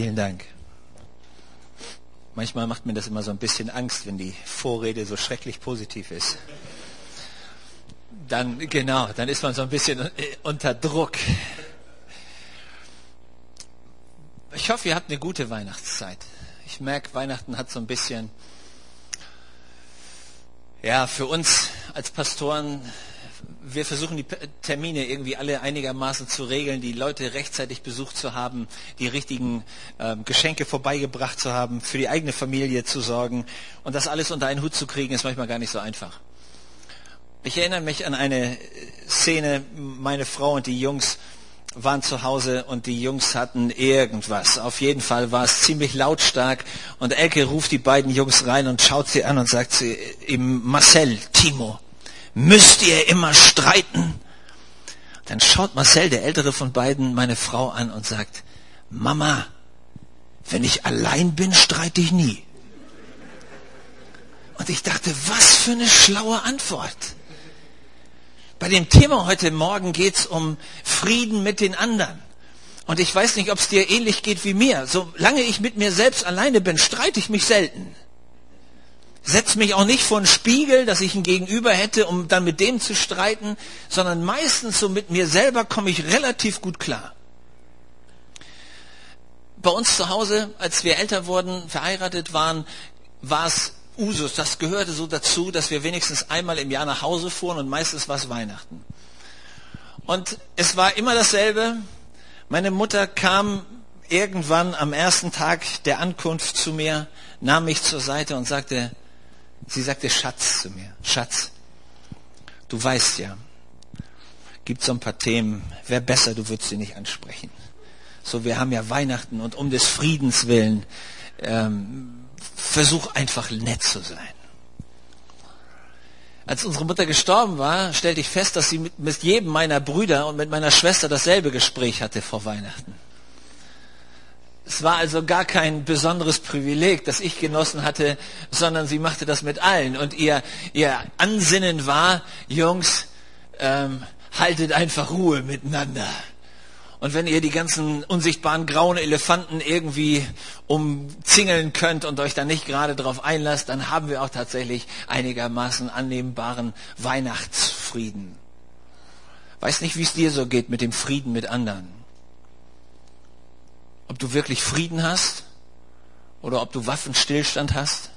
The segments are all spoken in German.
Vielen Dank. Manchmal macht mir das immer so ein bisschen Angst, wenn die Vorrede so schrecklich positiv ist. Dann, genau, dann ist man so ein bisschen äh, unter Druck. Ich hoffe, ihr habt eine gute Weihnachtszeit. Ich merke, Weihnachten hat so ein bisschen, ja, für uns als Pastoren wir versuchen die Termine irgendwie alle einigermaßen zu regeln, die Leute rechtzeitig besucht zu haben, die richtigen äh, Geschenke vorbeigebracht zu haben, für die eigene Familie zu sorgen. Und das alles unter einen Hut zu kriegen, ist manchmal gar nicht so einfach. Ich erinnere mich an eine Szene, meine Frau und die Jungs waren zu Hause und die Jungs hatten irgendwas. Auf jeden Fall war es ziemlich lautstark und Elke ruft die beiden Jungs rein und schaut sie an und sagt sie ihm, Marcel, Timo, Müsst ihr immer streiten? Dann schaut Marcel, der ältere von beiden, meine Frau an und sagt, Mama, wenn ich allein bin, streite ich nie. Und ich dachte, was für eine schlaue Antwort. Bei dem Thema heute Morgen geht es um Frieden mit den anderen. Und ich weiß nicht, ob es dir ähnlich geht wie mir. Solange ich mit mir selbst alleine bin, streite ich mich selten setze mich auch nicht vor einen Spiegel, dass ich ein Gegenüber hätte, um dann mit dem zu streiten, sondern meistens so mit mir selber komme ich relativ gut klar. Bei uns zu Hause, als wir älter wurden, verheiratet waren, war es Usus, das gehörte so dazu, dass wir wenigstens einmal im Jahr nach Hause fuhren und meistens war es Weihnachten. Und es war immer dasselbe. Meine Mutter kam irgendwann am ersten Tag der Ankunft zu mir, nahm mich zur Seite und sagte, Sie sagte Schatz zu mir. Schatz, du weißt ja, gibt so ein paar Themen, wäre besser, du würdest sie nicht ansprechen. So, wir haben ja Weihnachten und um des Friedens willen, ähm, versuch einfach nett zu sein. Als unsere Mutter gestorben war, stellte ich fest, dass sie mit, mit jedem meiner Brüder und mit meiner Schwester dasselbe Gespräch hatte vor Weihnachten. Es war also gar kein besonderes Privileg, das ich genossen hatte, sondern sie machte das mit allen. Und ihr, ihr Ansinnen war, Jungs, ähm, haltet einfach Ruhe miteinander. Und wenn ihr die ganzen unsichtbaren grauen Elefanten irgendwie umzingeln könnt und euch dann nicht gerade darauf einlasst, dann haben wir auch tatsächlich einigermaßen annehmbaren Weihnachtsfrieden. Weiß nicht, wie es dir so geht mit dem Frieden mit anderen ob du wirklich Frieden hast oder ob du Waffenstillstand hast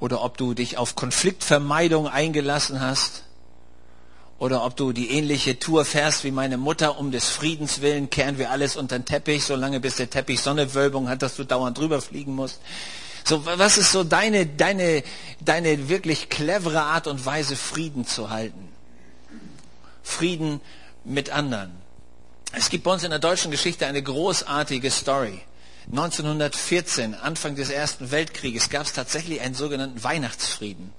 oder ob du dich auf Konfliktvermeidung eingelassen hast oder ob du die ähnliche Tour fährst wie meine Mutter, um des Friedens willen kehren wir alles unter den Teppich, solange bis der Teppich Sonnewölbung hat, dass du dauernd drüber fliegen musst. So, was ist so deine, deine, deine wirklich clevere Art und Weise, Frieden zu halten? Frieden mit anderen. Es gibt bei uns in der deutschen Geschichte eine großartige Story. 1914, Anfang des Ersten Weltkrieges, gab es tatsächlich einen sogenannten Weihnachtsfrieden.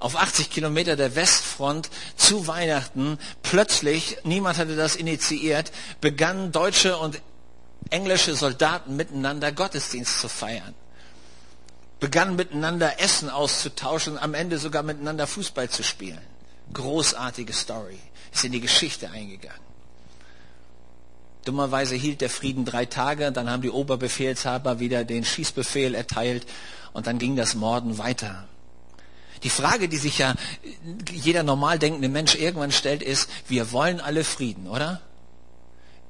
Auf 80 Kilometer der Westfront zu Weihnachten, plötzlich, niemand hatte das initiiert, begannen deutsche und englische Soldaten miteinander Gottesdienst zu feiern. Begannen miteinander Essen auszutauschen, am Ende sogar miteinander Fußball zu spielen. Großartige Story. Ist in die Geschichte eingegangen. Dummerweise hielt der Frieden drei Tage, dann haben die Oberbefehlshaber wieder den Schießbefehl erteilt und dann ging das Morden weiter. Die Frage, die sich ja jeder normal denkende Mensch irgendwann stellt, ist, wir wollen alle Frieden, oder?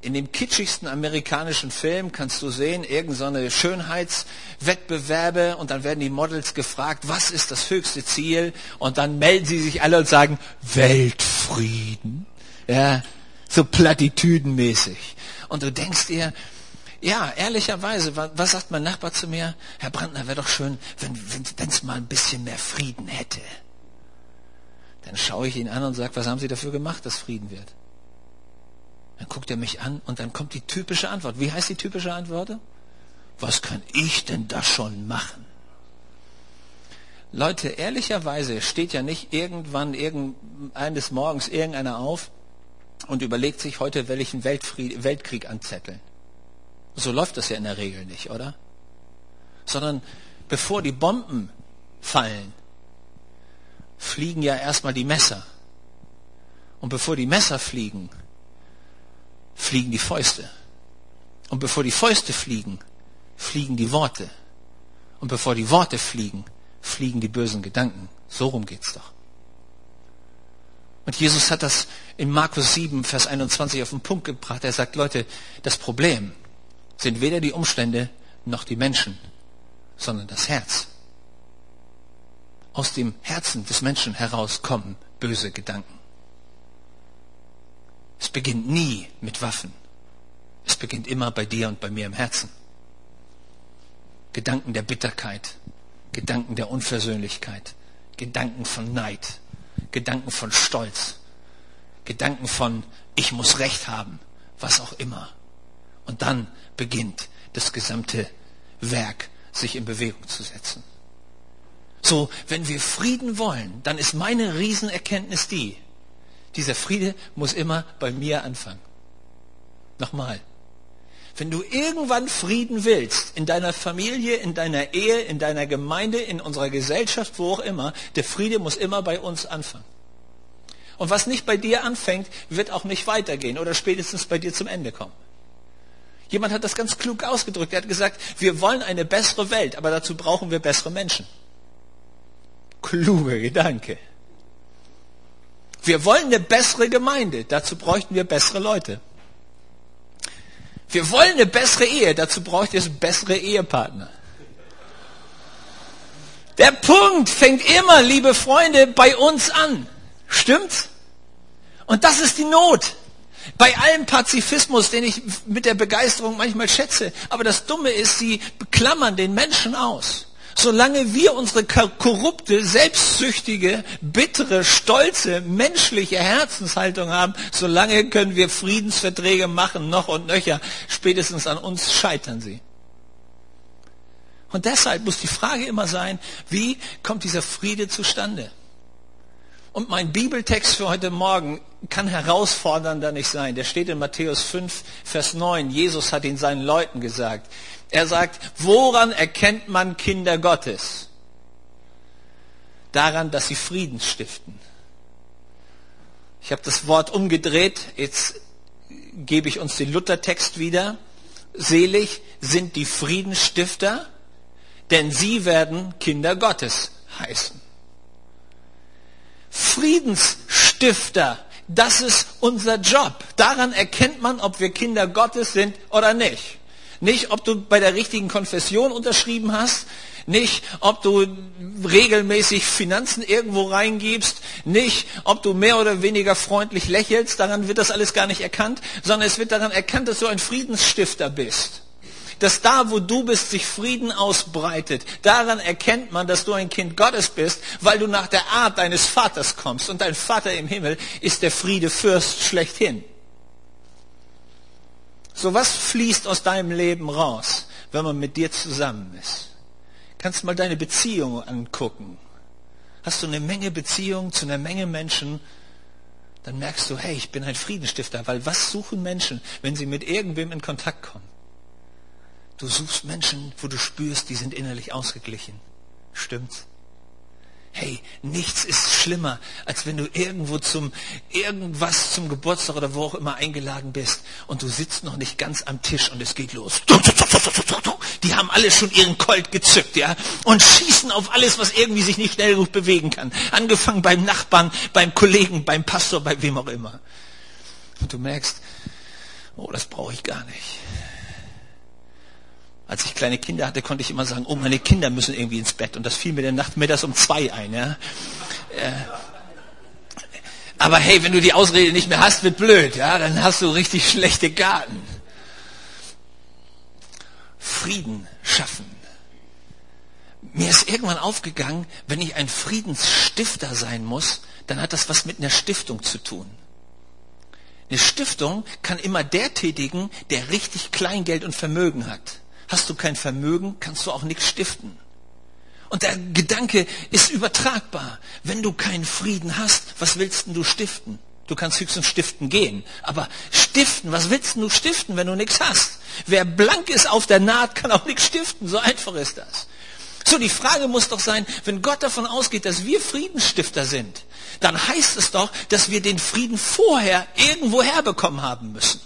In dem kitschigsten amerikanischen Film kannst du sehen, irgendeine so Schönheitswettbewerbe und dann werden die Models gefragt, was ist das höchste Ziel? Und dann melden sie sich alle und sagen, Weltfrieden. Ja, so platitüdenmäßig. Und du denkst dir, ja, ehrlicherweise, was sagt mein Nachbar zu mir? Herr Brandner, wäre doch schön, wenn es mal ein bisschen mehr Frieden hätte. Dann schaue ich ihn an und sage, was haben Sie dafür gemacht, dass Frieden wird? Dann guckt er mich an und dann kommt die typische Antwort. Wie heißt die typische Antwort? Was kann ich denn da schon machen? Leute, ehrlicherweise steht ja nicht irgendwann eines Morgens irgendeiner auf und überlegt sich, heute einen Weltfried Weltkrieg anzetteln. So läuft das ja in der Regel nicht, oder? Sondern bevor die Bomben fallen, fliegen ja erstmal die Messer. Und bevor die Messer fliegen, fliegen die Fäuste. Und bevor die Fäuste fliegen, fliegen die Worte. Und bevor die Worte fliegen, fliegen die bösen Gedanken. So rum geht's doch. Und Jesus hat das in Markus 7, Vers 21 auf den Punkt gebracht. Er sagt, Leute, das Problem sind weder die Umstände noch die Menschen, sondern das Herz. Aus dem Herzen des Menschen heraus kommen böse Gedanken. Es beginnt nie mit Waffen. Es beginnt immer bei dir und bei mir im Herzen. Gedanken der Bitterkeit, Gedanken der Unversöhnlichkeit, Gedanken von Neid, Gedanken von Stolz, Gedanken von ich muss Recht haben, was auch immer. Und dann beginnt das gesamte Werk sich in Bewegung zu setzen. So, wenn wir Frieden wollen, dann ist meine Riesenerkenntnis die, dieser Friede muss immer bei mir anfangen. Nochmal. Wenn du irgendwann Frieden willst, in deiner Familie, in deiner Ehe, in deiner Gemeinde, in unserer Gesellschaft, wo auch immer, der Friede muss immer bei uns anfangen. Und was nicht bei dir anfängt, wird auch nicht weitergehen oder spätestens bei dir zum Ende kommen. Jemand hat das ganz klug ausgedrückt. Er hat gesagt, wir wollen eine bessere Welt, aber dazu brauchen wir bessere Menschen. Kluger Gedanke. Wir wollen eine bessere Gemeinde, dazu bräuchten wir bessere Leute. Wir wollen eine bessere Ehe, dazu braucht ihr bessere Ehepartner. Der Punkt fängt immer, liebe Freunde, bei uns an. Stimmt's? Und das ist die Not. Bei allem Pazifismus, den ich mit der Begeisterung manchmal schätze. Aber das Dumme ist, sie klammern den Menschen aus. Solange wir unsere korrupte, selbstsüchtige, bittere, stolze, menschliche Herzenshaltung haben, solange können wir Friedensverträge machen, noch und nöcher. Spätestens an uns scheitern sie. Und deshalb muss die Frage immer sein, wie kommt dieser Friede zustande? Und mein Bibeltext für heute Morgen kann herausfordernder nicht sein. Der steht in Matthäus 5, Vers 9. Jesus hat ihn seinen Leuten gesagt. Er sagt, woran erkennt man Kinder Gottes? Daran, dass sie Frieden stiften. Ich habe das Wort umgedreht. Jetzt gebe ich uns den Luthertext wieder. Selig sind die Friedensstifter, denn sie werden Kinder Gottes heißen. Friedensstifter. Das ist unser Job. Daran erkennt man, ob wir Kinder Gottes sind oder nicht. Nicht, ob du bei der richtigen Konfession unterschrieben hast, nicht, ob du regelmäßig Finanzen irgendwo reingibst, nicht, ob du mehr oder weniger freundlich lächelst, daran wird das alles gar nicht erkannt, sondern es wird daran erkannt, dass du ein Friedensstifter bist dass da, wo du bist, sich Frieden ausbreitet. Daran erkennt man, dass du ein Kind Gottes bist, weil du nach der Art deines Vaters kommst. Und dein Vater im Himmel ist der Friedefürst schlechthin. So was fließt aus deinem Leben raus, wenn man mit dir zusammen ist? Kannst mal deine Beziehung angucken. Hast du eine Menge Beziehungen zu einer Menge Menschen, dann merkst du, hey, ich bin ein Friedenstifter, weil was suchen Menschen, wenn sie mit irgendwem in Kontakt kommen? Du suchst Menschen, wo du spürst, die sind innerlich ausgeglichen. Stimmt's? Hey, nichts ist schlimmer, als wenn du irgendwo zum irgendwas zum Geburtstag oder wo auch immer eingeladen bist und du sitzt noch nicht ganz am Tisch und es geht los. Die haben alle schon ihren Colt gezückt, ja, und schießen auf alles, was irgendwie sich nicht schnell genug bewegen kann. Angefangen beim Nachbarn, beim Kollegen, beim Pastor, bei wem auch immer. Und du merkst, oh, das brauche ich gar nicht. Als ich kleine Kinder hatte, konnte ich immer sagen, oh, meine Kinder müssen irgendwie ins Bett. Und das fiel mir der Nacht mir das um zwei ein. Ja? Äh, aber hey, wenn du die Ausrede nicht mehr hast, wird blöd. Ja? Dann hast du richtig schlechte Garten. Frieden schaffen. Mir ist irgendwann aufgegangen, wenn ich ein Friedensstifter sein muss, dann hat das was mit einer Stiftung zu tun. Eine Stiftung kann immer der tätigen, der richtig Kleingeld und Vermögen hat. Hast du kein Vermögen, kannst du auch nichts stiften. Und der Gedanke ist übertragbar. Wenn du keinen Frieden hast, was willst du stiften? Du kannst höchstens stiften gehen. Aber stiften, was willst du stiften, wenn du nichts hast? Wer blank ist auf der Naht, kann auch nichts stiften. So einfach ist das. So, die Frage muss doch sein, wenn Gott davon ausgeht, dass wir Friedensstifter sind, dann heißt es doch, dass wir den Frieden vorher irgendwo herbekommen haben müssen.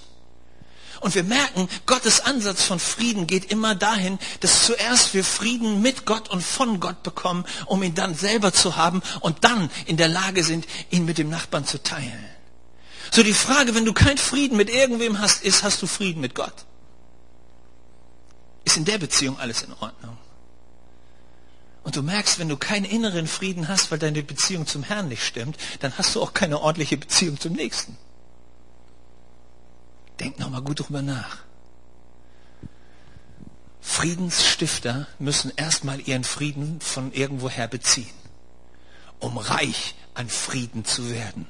Und wir merken, Gottes Ansatz von Frieden geht immer dahin, dass zuerst wir Frieden mit Gott und von Gott bekommen, um ihn dann selber zu haben und dann in der Lage sind, ihn mit dem Nachbarn zu teilen. So die Frage, wenn du keinen Frieden mit irgendwem hast, ist, hast du Frieden mit Gott? Ist in der Beziehung alles in Ordnung? Und du merkst, wenn du keinen inneren Frieden hast, weil deine Beziehung zum Herrn nicht stimmt, dann hast du auch keine ordentliche Beziehung zum Nächsten. Denk nochmal gut drüber nach. Friedensstifter müssen erstmal ihren Frieden von irgendwoher beziehen, um reich an Frieden zu werden.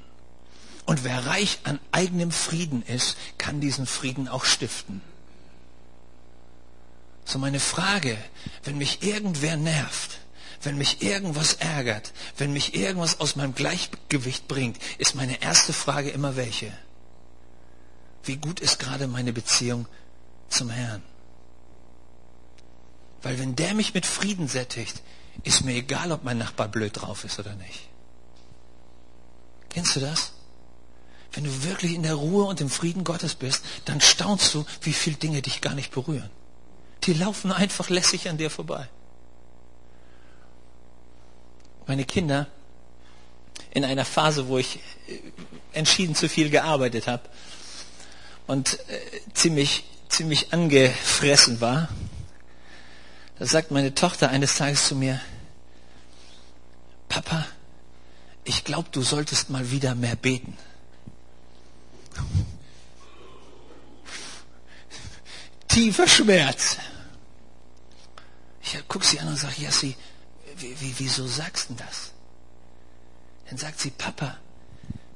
Und wer reich an eigenem Frieden ist, kann diesen Frieden auch stiften. So meine Frage, wenn mich irgendwer nervt, wenn mich irgendwas ärgert, wenn mich irgendwas aus meinem Gleichgewicht bringt, ist meine erste Frage immer welche? Wie gut ist gerade meine Beziehung zum Herrn. Weil wenn der mich mit Frieden sättigt, ist mir egal, ob mein Nachbar blöd drauf ist oder nicht. Kennst du das? Wenn du wirklich in der Ruhe und im Frieden Gottes bist, dann staunst du, wie viele Dinge dich gar nicht berühren. Die laufen einfach lässig an dir vorbei. Meine Kinder, in einer Phase, wo ich äh, entschieden zu viel gearbeitet habe, und äh, ziemlich, ziemlich angefressen war, da sagt meine Tochter eines Tages zu mir, Papa, ich glaube, du solltest mal wieder mehr beten. Tiefer Schmerz. Ich gucke sie an und sage, Jassi, wieso sagst du das? Dann sagt sie, Papa,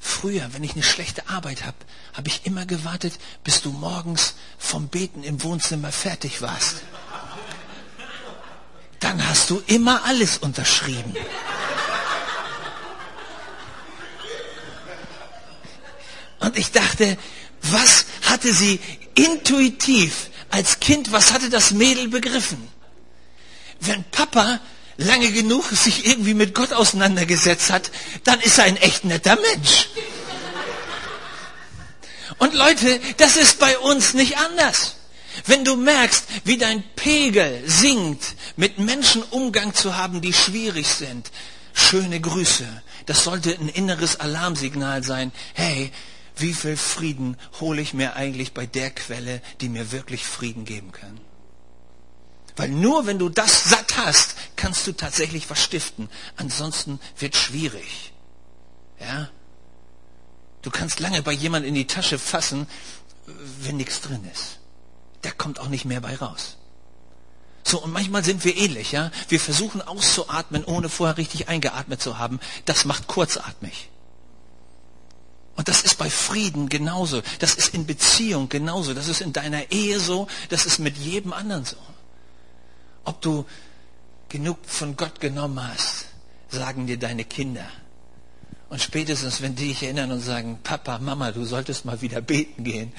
Früher, wenn ich eine schlechte Arbeit habe, habe ich immer gewartet, bis du morgens vom Beten im Wohnzimmer fertig warst. Dann hast du immer alles unterschrieben. Und ich dachte, was hatte sie intuitiv als Kind, was hatte das Mädel begriffen? Wenn Papa lange genug sich irgendwie mit Gott auseinandergesetzt hat, dann ist er ein echt netter Mensch. Und Leute, das ist bei uns nicht anders. Wenn du merkst, wie dein Pegel sinkt, mit Menschen Umgang zu haben, die schwierig sind, schöne Grüße. Das sollte ein inneres Alarmsignal sein. Hey, wie viel Frieden hole ich mir eigentlich bei der Quelle, die mir wirklich Frieden geben kann? Weil nur wenn du das hast, kannst du tatsächlich was stiften. Ansonsten wird schwierig. Ja? Du kannst lange bei jemandem in die Tasche fassen, wenn nichts drin ist. Da kommt auch nicht mehr bei raus. So, und manchmal sind wir ähnlich, ja. Wir versuchen auszuatmen, ohne vorher richtig eingeatmet zu haben. Das macht kurzatmig. Und das ist bei Frieden genauso. Das ist in Beziehung genauso. Das ist in deiner Ehe so. Das ist mit jedem anderen so ob du genug von Gott genommen hast, sagen dir deine Kinder. Und spätestens, wenn die dich erinnern und sagen, Papa, Mama, du solltest mal wieder beten gehen,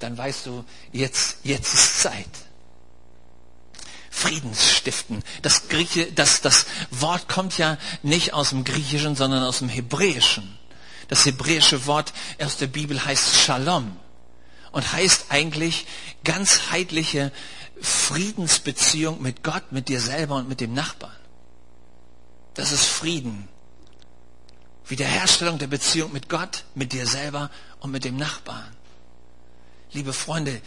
dann weißt du, jetzt, jetzt ist Zeit. Friedensstiften. Das, Grieche, das, das Wort kommt ja nicht aus dem Griechischen, sondern aus dem Hebräischen. Das hebräische Wort aus der Bibel heißt Shalom und heißt eigentlich ganzheitliche Friedensbeziehung mit Gott, mit dir selber und mit dem Nachbarn. Das ist Frieden. Wiederherstellung der Beziehung mit Gott, mit dir selber und mit dem Nachbarn. Liebe Freunde,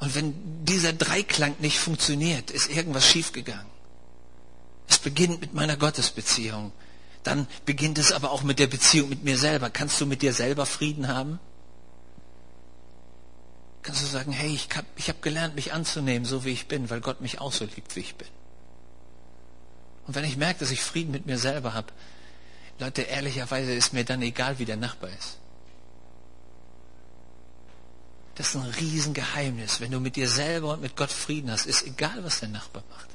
und wenn dieser Dreiklang nicht funktioniert, ist irgendwas schiefgegangen. Es beginnt mit meiner Gottesbeziehung. Dann beginnt es aber auch mit der Beziehung mit mir selber. Kannst du mit dir selber Frieden haben? Kannst du sagen, hey, ich habe ich hab gelernt, mich anzunehmen, so wie ich bin, weil Gott mich auch so liebt, wie ich bin. Und wenn ich merke, dass ich Frieden mit mir selber habe, Leute, ehrlicherweise ist mir dann egal, wie der Nachbar ist. Das ist ein Riesengeheimnis. Wenn du mit dir selber und mit Gott Frieden hast, ist egal, was der Nachbar macht.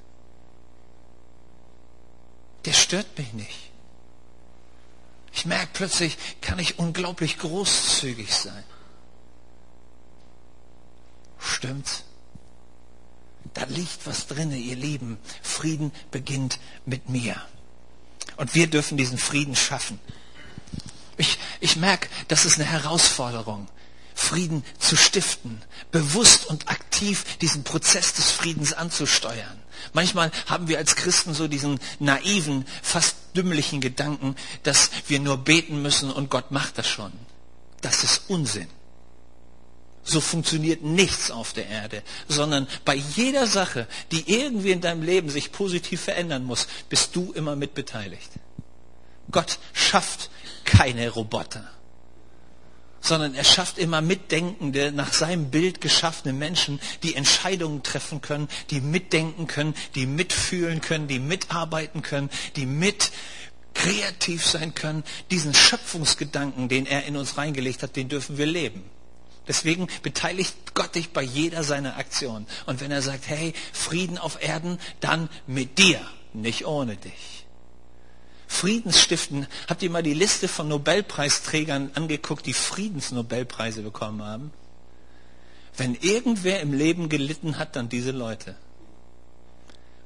Der stört mich nicht. Ich merke plötzlich, kann ich unglaublich großzügig sein. Stimmt's? Da liegt was drinne, ihr Lieben. Frieden beginnt mit mir. Und wir dürfen diesen Frieden schaffen. Ich, ich merke, das ist eine Herausforderung. Frieden zu stiften, bewusst und aktiv diesen Prozess des Friedens anzusteuern. Manchmal haben wir als Christen so diesen naiven, fast dümmlichen Gedanken, dass wir nur beten müssen und Gott macht das schon. Das ist Unsinn. So funktioniert nichts auf der Erde, sondern bei jeder Sache, die irgendwie in deinem Leben sich positiv verändern muss, bist du immer mit beteiligt. Gott schafft keine Roboter sondern er schafft immer mitdenkende, nach seinem Bild geschaffene Menschen, die Entscheidungen treffen können, die mitdenken können, die mitfühlen können, die mitarbeiten können, die mit kreativ sein können. Diesen Schöpfungsgedanken, den er in uns reingelegt hat, den dürfen wir leben. Deswegen beteiligt Gott dich bei jeder seiner Aktionen. Und wenn er sagt, hey, Frieden auf Erden, dann mit dir, nicht ohne dich. Friedensstiften. Habt ihr mal die Liste von Nobelpreisträgern angeguckt, die Friedensnobelpreise bekommen haben? Wenn irgendwer im Leben gelitten hat, dann diese Leute.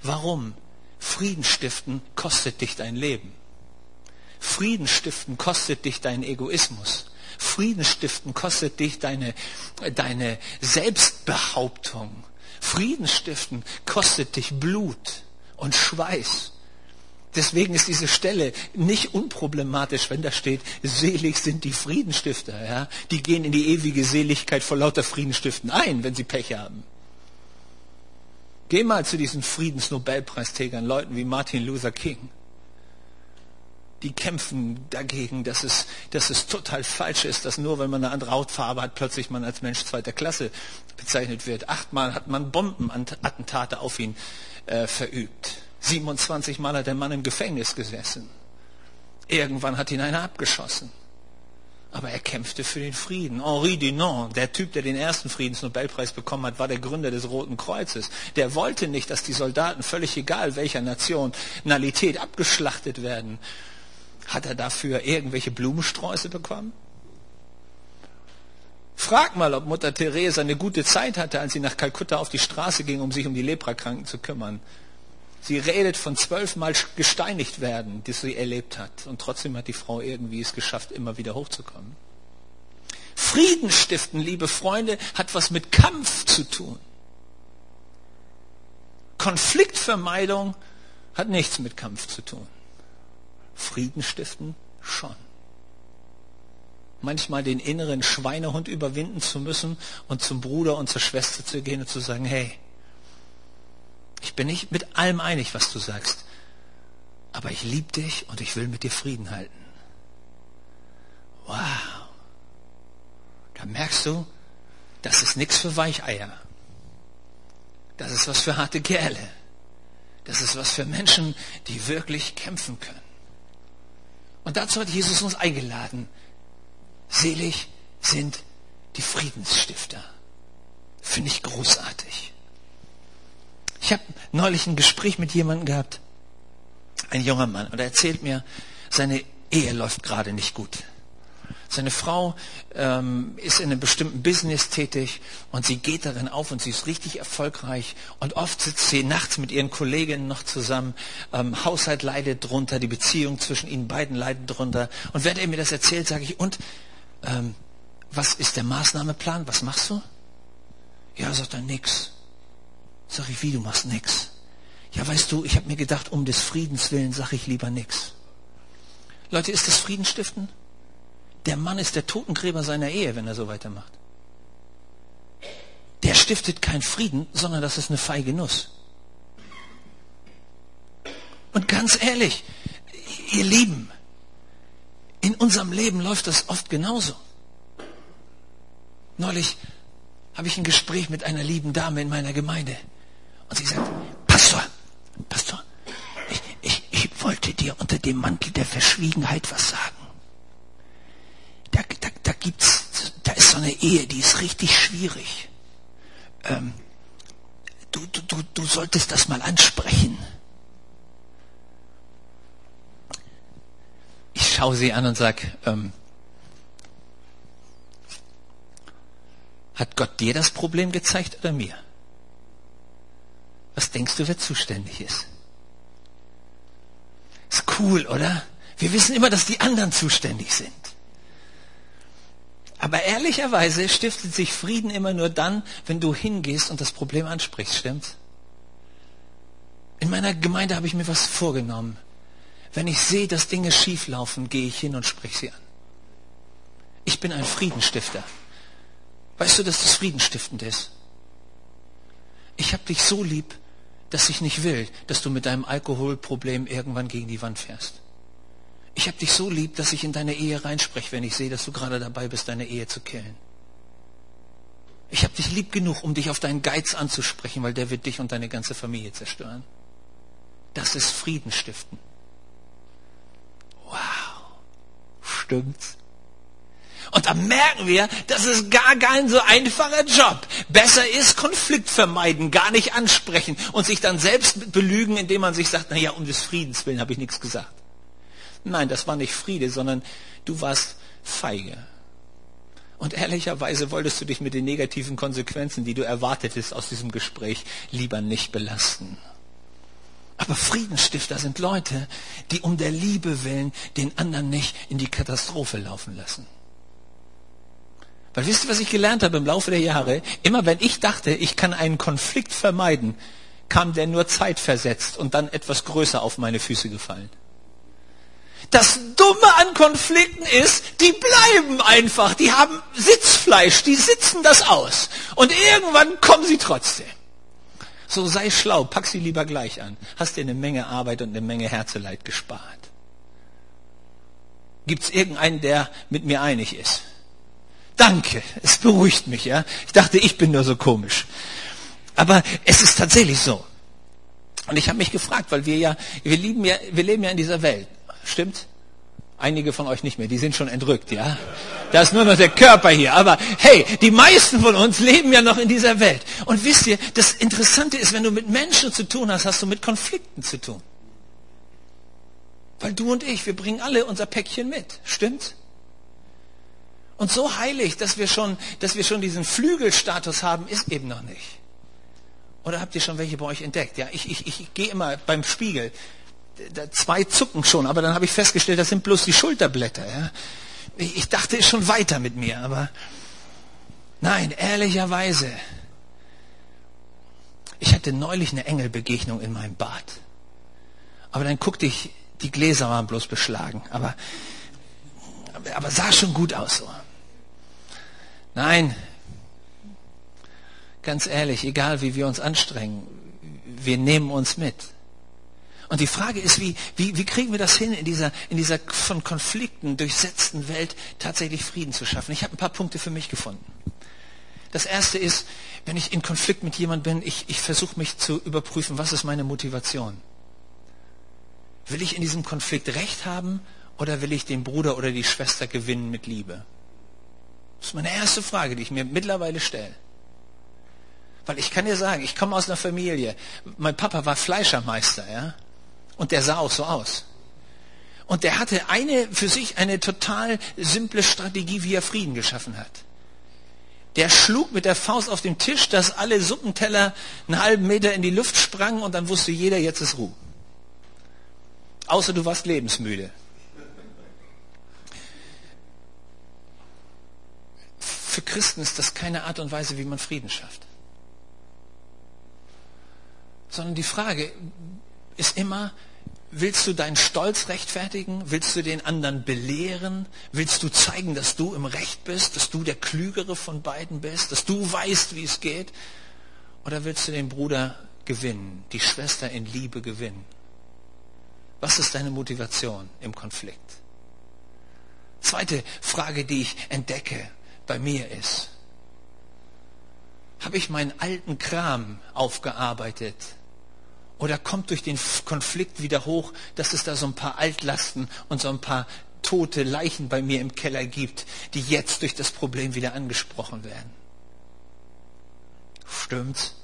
Warum? Friedensstiften kostet dich dein Leben. Friedensstiften kostet dich deinen Egoismus. Friedensstiften kostet dich deine, deine Selbstbehauptung. Friedensstiften kostet dich Blut und Schweiß. Deswegen ist diese Stelle nicht unproblematisch, wenn da steht, selig sind die Friedenstifter. Ja? Die gehen in die ewige Seligkeit vor lauter Friedenstiften ein, wenn sie Pech haben. Geh mal zu diesen Friedensnobelpreisträgern, Leuten wie Martin Luther King. Die kämpfen dagegen, dass es, dass es total falsch ist, dass nur wenn man eine andere Hautfarbe hat, plötzlich man als Mensch zweiter Klasse bezeichnet wird. Achtmal hat man Bombenattentate auf ihn äh, verübt. 27 Mal hat der Mann im Gefängnis gesessen. Irgendwann hat ihn einer abgeschossen. Aber er kämpfte für den Frieden. Henri Dunant, der Typ, der den ersten Friedensnobelpreis bekommen hat, war der Gründer des Roten Kreuzes. Der wollte nicht, dass die Soldaten, völlig egal welcher Nationalität, abgeschlachtet werden. Hat er dafür irgendwelche Blumensträuße bekommen? Frag mal, ob Mutter Therese eine gute Zeit hatte, als sie nach Kalkutta auf die Straße ging, um sich um die Leprakranken zu kümmern. Sie redet von zwölfmal gesteinigt werden, das sie erlebt hat. Und trotzdem hat die Frau irgendwie es geschafft, immer wieder hochzukommen. Frieden stiften, liebe Freunde, hat was mit Kampf zu tun. Konfliktvermeidung hat nichts mit Kampf zu tun. Frieden stiften schon. Manchmal den inneren Schweinehund überwinden zu müssen und zum Bruder und zur Schwester zu gehen und zu sagen, hey, ich bin nicht mit allem einig, was du sagst. Aber ich liebe dich und ich will mit dir Frieden halten. Wow. Da merkst du, das ist nichts für Weicheier. Das ist was für harte Kerle. Das ist was für Menschen, die wirklich kämpfen können. Und dazu hat Jesus uns eingeladen. Selig sind die Friedensstifter. Finde ich großartig. Ich habe neulich ein Gespräch mit jemandem gehabt, ein junger Mann, und er erzählt mir, seine Ehe läuft gerade nicht gut. Seine Frau ähm, ist in einem bestimmten Business tätig und sie geht darin auf und sie ist richtig erfolgreich. Und oft sitzt sie nachts mit ihren Kolleginnen noch zusammen. Ähm, Haushalt leidet drunter, die Beziehung zwischen ihnen beiden leidet drunter. Und während er mir das erzählt, sage ich, und ähm, was ist der Maßnahmeplan? Was machst du? Ja, sagt er, nix. Sag ich, wie, du machst nix? Ja, weißt du, ich habe mir gedacht, um des Friedens willen sage ich lieber nix. Leute, ist das Frieden stiften? Der Mann ist der Totengräber seiner Ehe, wenn er so weitermacht. Der stiftet keinen Frieden, sondern das ist eine feige Nuss. Und ganz ehrlich, ihr Lieben, in unserem Leben läuft das oft genauso. Neulich habe ich ein Gespräch mit einer lieben Dame in meiner Gemeinde. Und sie sagt, Pastor, Pastor, ich, ich, ich wollte dir unter dem Mantel der Verschwiegenheit was sagen. Gibt's, da ist so eine Ehe, die ist richtig schwierig. Ähm, du, du, du, du solltest das mal ansprechen. Ich schaue sie an und sage, ähm, hat Gott dir das Problem gezeigt oder mir? Was denkst du, wer zuständig ist? Ist cool, oder? Wir wissen immer, dass die anderen zuständig sind. Aber ehrlicherweise stiftet sich Frieden immer nur dann, wenn du hingehst und das Problem ansprichst, stimmt's? In meiner Gemeinde habe ich mir was vorgenommen. Wenn ich sehe, dass Dinge schieflaufen, gehe ich hin und spreche sie an. Ich bin ein Friedenstifter. Weißt du, dass das friedenstiftend ist? Ich habe dich so lieb, dass ich nicht will, dass du mit deinem Alkoholproblem irgendwann gegen die Wand fährst. Ich habe dich so lieb, dass ich in deine Ehe reinspreche, wenn ich sehe, dass du gerade dabei bist, deine Ehe zu killen. Ich habe dich lieb genug, um dich auf deinen Geiz anzusprechen, weil der wird dich und deine ganze Familie zerstören. Das ist Frieden stiften. Wow. Stimmt's? Und da merken wir, das ist gar kein so einfacher Job. Besser ist Konflikt vermeiden, gar nicht ansprechen und sich dann selbst belügen, indem man sich sagt, naja, um des Friedens willen habe ich nichts gesagt. Nein, das war nicht Friede, sondern du warst feige. Und ehrlicherweise wolltest du dich mit den negativen Konsequenzen, die du erwartetest aus diesem Gespräch, lieber nicht belasten. Aber Friedensstifter sind Leute, die um der Liebe willen den anderen nicht in die Katastrophe laufen lassen. Weil wisst ihr, was ich gelernt habe im Laufe der Jahre? Immer wenn ich dachte, ich kann einen Konflikt vermeiden, kam der nur zeitversetzt und dann etwas größer auf meine Füße gefallen. Das Dumme an Konflikten ist, die bleiben einfach, die haben Sitzfleisch, die sitzen das aus. Und irgendwann kommen sie trotzdem. So sei schlau, pack sie lieber gleich an. Hast dir eine Menge Arbeit und eine Menge Herzeleid gespart. Gibt es irgendeinen, der mit mir einig ist? Danke, es beruhigt mich, ja. Ich dachte, ich bin nur so komisch. Aber es ist tatsächlich so. Und ich habe mich gefragt, weil wir ja, wir lieben ja, wir leben ja in dieser Welt. Stimmt? Einige von euch nicht mehr, die sind schon entrückt, ja? Da ist nur noch der Körper hier. Aber hey, die meisten von uns leben ja noch in dieser Welt. Und wisst ihr, das Interessante ist, wenn du mit Menschen zu tun hast, hast du mit Konflikten zu tun. Weil du und ich, wir bringen alle unser Päckchen mit. Stimmt? Und so heilig, dass wir schon, dass wir schon diesen Flügelstatus haben, ist eben noch nicht. Oder habt ihr schon welche bei euch entdeckt? Ja, ich, ich, ich gehe immer beim Spiegel. Zwei zucken schon, aber dann habe ich festgestellt, das sind bloß die Schulterblätter. Ja? Ich, ich dachte, ist schon weiter mit mir, aber nein, ehrlicherweise. Ich hatte neulich eine Engelbegegnung in meinem Bad. Aber dann guckte ich, die Gläser waren bloß beschlagen. Aber, aber sah schon gut aus so. Nein, ganz ehrlich, egal wie wir uns anstrengen, wir nehmen uns mit. Und die Frage ist, wie, wie, wie kriegen wir das hin, in dieser, in dieser von Konflikten durchsetzten Welt tatsächlich Frieden zu schaffen? Ich habe ein paar Punkte für mich gefunden. Das erste ist, wenn ich in Konflikt mit jemandem bin, ich, ich versuche mich zu überprüfen, was ist meine Motivation? Will ich in diesem Konflikt Recht haben oder will ich den Bruder oder die Schwester gewinnen mit Liebe? Das ist meine erste Frage, die ich mir mittlerweile stelle. Weil ich kann dir sagen, ich komme aus einer Familie. Mein Papa war Fleischermeister, ja. Und der sah auch so aus. Und der hatte eine, für sich eine total simple Strategie, wie er Frieden geschaffen hat. Der schlug mit der Faust auf den Tisch, dass alle Suppenteller einen halben Meter in die Luft sprangen und dann wusste jeder, jetzt ist Ruhe. Außer du warst lebensmüde. Für Christen ist das keine Art und Weise, wie man Frieden schafft. Sondern die Frage ist immer, willst du deinen Stolz rechtfertigen? Willst du den anderen belehren? Willst du zeigen, dass du im Recht bist, dass du der Klügere von beiden bist, dass du weißt, wie es geht? Oder willst du den Bruder gewinnen, die Schwester in Liebe gewinnen? Was ist deine Motivation im Konflikt? Zweite Frage, die ich entdecke, bei mir ist. Habe ich meinen alten Kram aufgearbeitet? Oder kommt durch den Konflikt wieder hoch, dass es da so ein paar Altlasten und so ein paar tote Leichen bei mir im Keller gibt, die jetzt durch das Problem wieder angesprochen werden? Stimmt's?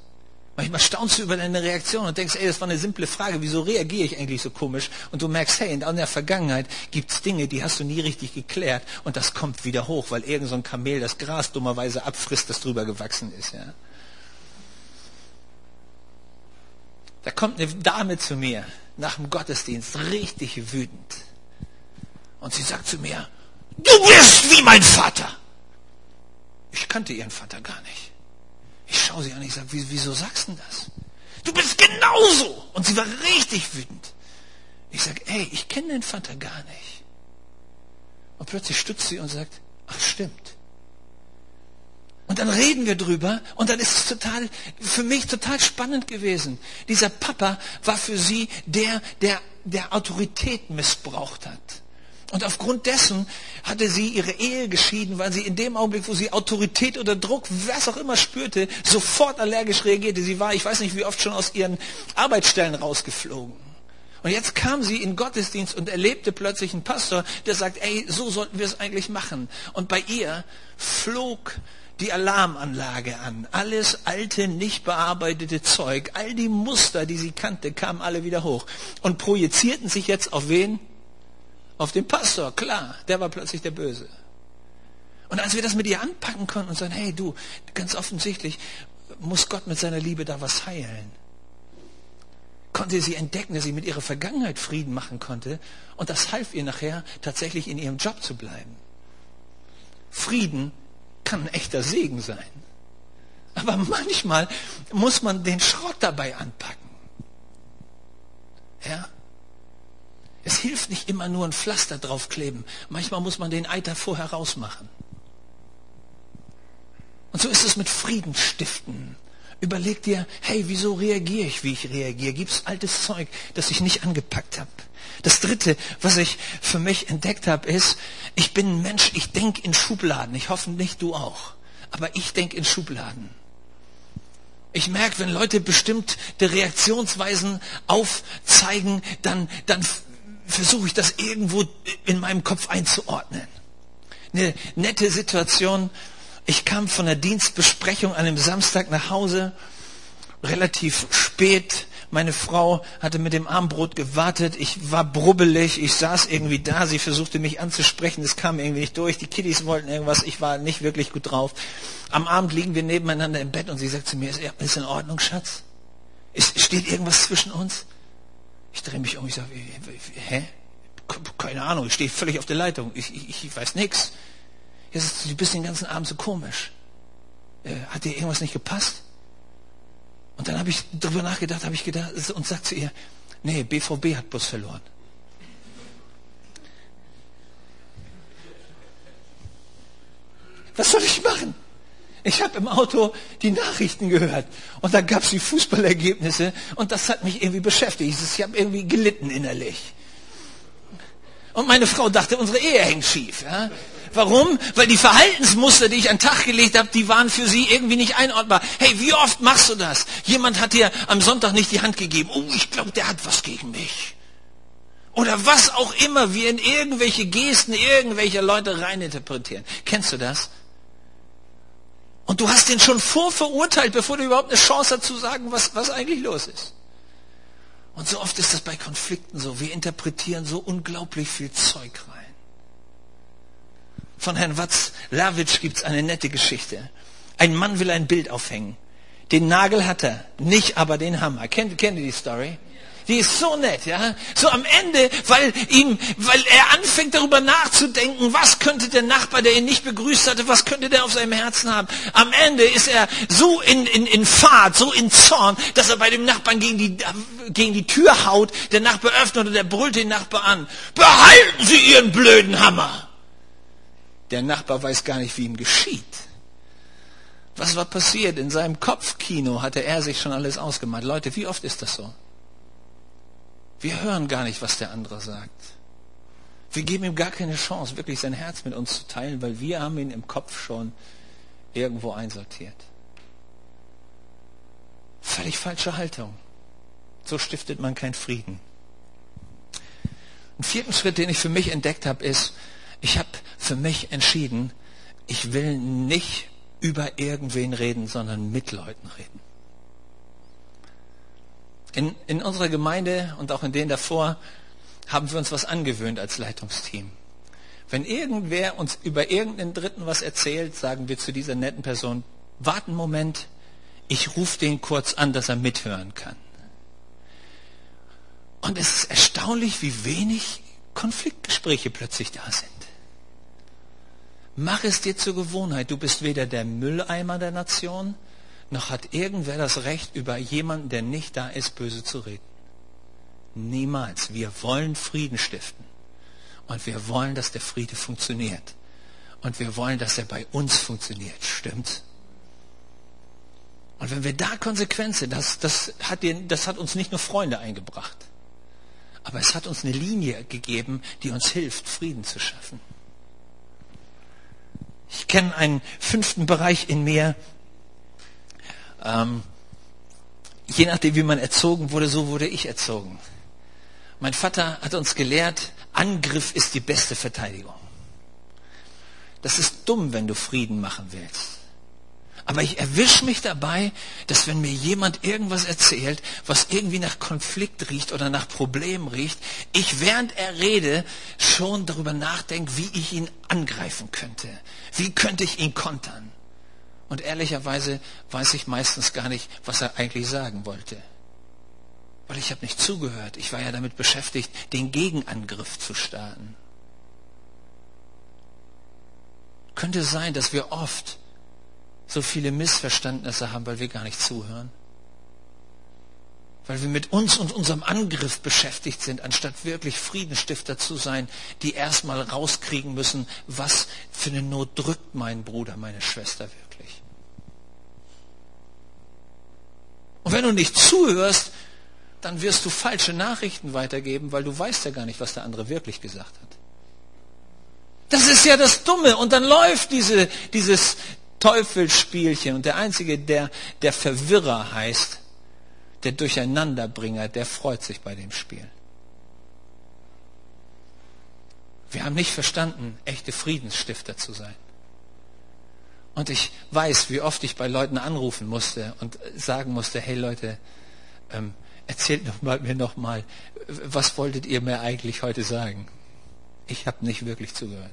Manchmal staunst du über deine Reaktion und denkst, ey, das war eine simple Frage, wieso reagiere ich eigentlich so komisch? Und du merkst, hey, in der Vergangenheit gibt es Dinge, die hast du nie richtig geklärt und das kommt wieder hoch, weil irgend so ein Kamel das Gras dummerweise abfrisst, das drüber gewachsen ist. Ja? Da kommt eine Dame zu mir nach dem Gottesdienst, richtig wütend. Und sie sagt zu mir, du bist wie mein Vater. kannte ihren Vater gar nicht. Ich schaue sie an, ich sage, wieso sagst du das? Du bist genauso. Und sie war richtig wütend. Ich sage, ey, ich kenne den Vater gar nicht. Und plötzlich stützt sie und sagt, ach stimmt. Dann reden wir drüber und dann ist es total, für mich total spannend gewesen. Dieser Papa war für sie der, der, der Autorität missbraucht hat. Und aufgrund dessen hatte sie ihre Ehe geschieden, weil sie in dem Augenblick, wo sie Autorität oder Druck, was auch immer spürte, sofort allergisch reagierte. Sie war, ich weiß nicht wie oft schon aus ihren Arbeitsstellen rausgeflogen. Und jetzt kam sie in Gottesdienst und erlebte plötzlich einen Pastor, der sagt, ey, so sollten wir es eigentlich machen. Und bei ihr flog die Alarmanlage an. Alles alte, nicht bearbeitete Zeug, all die Muster, die sie kannte, kamen alle wieder hoch und projizierten sich jetzt auf wen? Auf den Pastor, klar, der war plötzlich der Böse. Und als wir das mit ihr anpacken konnten und sagen, hey du, ganz offensichtlich muss Gott mit seiner Liebe da was heilen, konnte sie entdecken, dass sie mit ihrer Vergangenheit Frieden machen konnte und das half ihr nachher tatsächlich in ihrem Job zu bleiben. Frieden kann ein echter Segen sein. Aber manchmal muss man den Schrott dabei anpacken. Ja? Es hilft nicht immer nur ein Pflaster draufkleben. Manchmal muss man den Eiter vorher rausmachen. Und so ist es mit Friedensstiften. Überleg dir, hey, wieso reagiere ich, wie ich reagiere? Gibt es altes Zeug, das ich nicht angepackt habe? Das Dritte, was ich für mich entdeckt habe, ist, ich bin ein Mensch, ich denke in Schubladen. Ich hoffe nicht, du auch. Aber ich denke in Schubladen. Ich merke, wenn Leute bestimmte Reaktionsweisen aufzeigen, dann, dann versuche ich das irgendwo in meinem Kopf einzuordnen. Eine nette Situation. Ich kam von der Dienstbesprechung an einem Samstag nach Hause, relativ spät meine Frau hatte mit dem Armbrot gewartet. Ich war brubbelig. Ich saß irgendwie da. Sie versuchte mich anzusprechen. Es kam irgendwie nicht durch. Die Kiddies wollten irgendwas. Ich war nicht wirklich gut drauf. Am Abend liegen wir nebeneinander im Bett und sie sagt zu mir, ist in Ordnung, Schatz? Ist, steht irgendwas zwischen uns? Ich drehe mich um. Ich sage, hä? Keine Ahnung. Ich stehe völlig auf der Leitung. Ich, ich, ich weiß nichts. du bist den ganzen Abend so komisch. Äh, hat dir irgendwas nicht gepasst? Und dann habe ich darüber nachgedacht, habe ich gedacht und sagt zu ihr, nee, BVB hat bloß verloren. Was soll ich machen? Ich habe im Auto die Nachrichten gehört und da gab es die Fußballergebnisse und das hat mich irgendwie beschäftigt. Ich habe irgendwie gelitten innerlich. Und meine Frau dachte, unsere Ehe hängt schief. Ja? Warum? Weil die Verhaltensmuster, die ich an den Tag gelegt habe, die waren für sie irgendwie nicht einordnbar. Hey, wie oft machst du das? Jemand hat dir am Sonntag nicht die Hand gegeben. Oh, ich glaube, der hat was gegen mich. Oder was auch immer wir in irgendwelche Gesten irgendwelcher Leute reininterpretieren. Kennst du das? Und du hast den schon vorverurteilt, bevor du überhaupt eine Chance hast zu sagen, was, was eigentlich los ist. Und so oft ist das bei Konflikten so. Wir interpretieren so unglaublich viel Zeug rein. Von Herrn Watzlawick gibt es eine nette Geschichte. Ein Mann will ein Bild aufhängen. Den Nagel hat er, nicht aber den Hammer. Kennt, kennt ihr die Story? Die ist so nett, ja. So am Ende, weil ihm, weil er anfängt darüber nachzudenken, was könnte der Nachbar, der ihn nicht begrüßt hatte, was könnte der auf seinem Herzen haben. Am Ende ist er so in, in, in Fahrt, so in Zorn, dass er bei dem Nachbarn gegen die, gegen die Tür haut. Der Nachbar öffnet und er brüllt den Nachbar an. Behalten Sie Ihren blöden Hammer! Der Nachbar weiß gar nicht, wie ihm geschieht. Was war passiert? In seinem Kopfkino hatte er sich schon alles ausgemalt. Leute, wie oft ist das so? Wir hören gar nicht, was der andere sagt. Wir geben ihm gar keine Chance, wirklich sein Herz mit uns zu teilen, weil wir haben ihn im Kopf schon irgendwo einsortiert. Völlig falsche Haltung. So stiftet man keinen Frieden. Ein vierten Schritt, den ich für mich entdeckt habe, ist, ich habe für mich entschieden, ich will nicht über irgendwen reden, sondern mit Leuten reden. In, in unserer Gemeinde und auch in denen davor haben wir uns was angewöhnt als Leitungsteam. Wenn irgendwer uns über irgendeinen Dritten was erzählt, sagen wir zu dieser netten Person, warten Moment, ich rufe den kurz an, dass er mithören kann. Und es ist erstaunlich, wie wenig Konfliktgespräche plötzlich da sind. Mach es dir zur Gewohnheit. Du bist weder der Mülleimer der Nation, noch hat irgendwer das Recht, über jemanden, der nicht da ist, böse zu reden. Niemals. Wir wollen Frieden stiften. Und wir wollen, dass der Friede funktioniert. Und wir wollen, dass er bei uns funktioniert. Stimmt's? Und wenn wir da konsequent sind, das, das, hat den, das hat uns nicht nur Freunde eingebracht, aber es hat uns eine Linie gegeben, die uns hilft, Frieden zu schaffen. Ich kenne einen fünften Bereich in mir. Ähm, je nachdem, wie man erzogen wurde, so wurde ich erzogen. Mein Vater hat uns gelehrt, Angriff ist die beste Verteidigung. Das ist dumm, wenn du Frieden machen willst. Aber ich erwische mich dabei, dass wenn mir jemand irgendwas erzählt, was irgendwie nach Konflikt riecht oder nach Problem riecht, ich während er rede schon darüber nachdenke, wie ich ihn angreifen könnte. Wie könnte ich ihn kontern? Und ehrlicherweise weiß ich meistens gar nicht, was er eigentlich sagen wollte. Weil ich habe nicht zugehört. Ich war ja damit beschäftigt, den Gegenangriff zu starten. Könnte sein, dass wir oft so viele Missverständnisse haben, weil wir gar nicht zuhören. Weil wir mit uns und unserem Angriff beschäftigt sind, anstatt wirklich Friedenstifter zu sein, die erstmal rauskriegen müssen, was für eine Not drückt mein Bruder, meine Schwester wirklich. Und wenn du nicht zuhörst, dann wirst du falsche Nachrichten weitergeben, weil du weißt ja gar nicht, was der andere wirklich gesagt hat. Das ist ja das Dumme. Und dann läuft diese, dieses, Teufelsspielchen. Und der Einzige, der der Verwirrer heißt, der Durcheinanderbringer, der freut sich bei dem Spiel. Wir haben nicht verstanden, echte Friedensstifter zu sein. Und ich weiß, wie oft ich bei Leuten anrufen musste und sagen musste, hey Leute, ähm, erzählt noch mal, mir noch mal, was wolltet ihr mir eigentlich heute sagen? Ich habe nicht wirklich zugehört.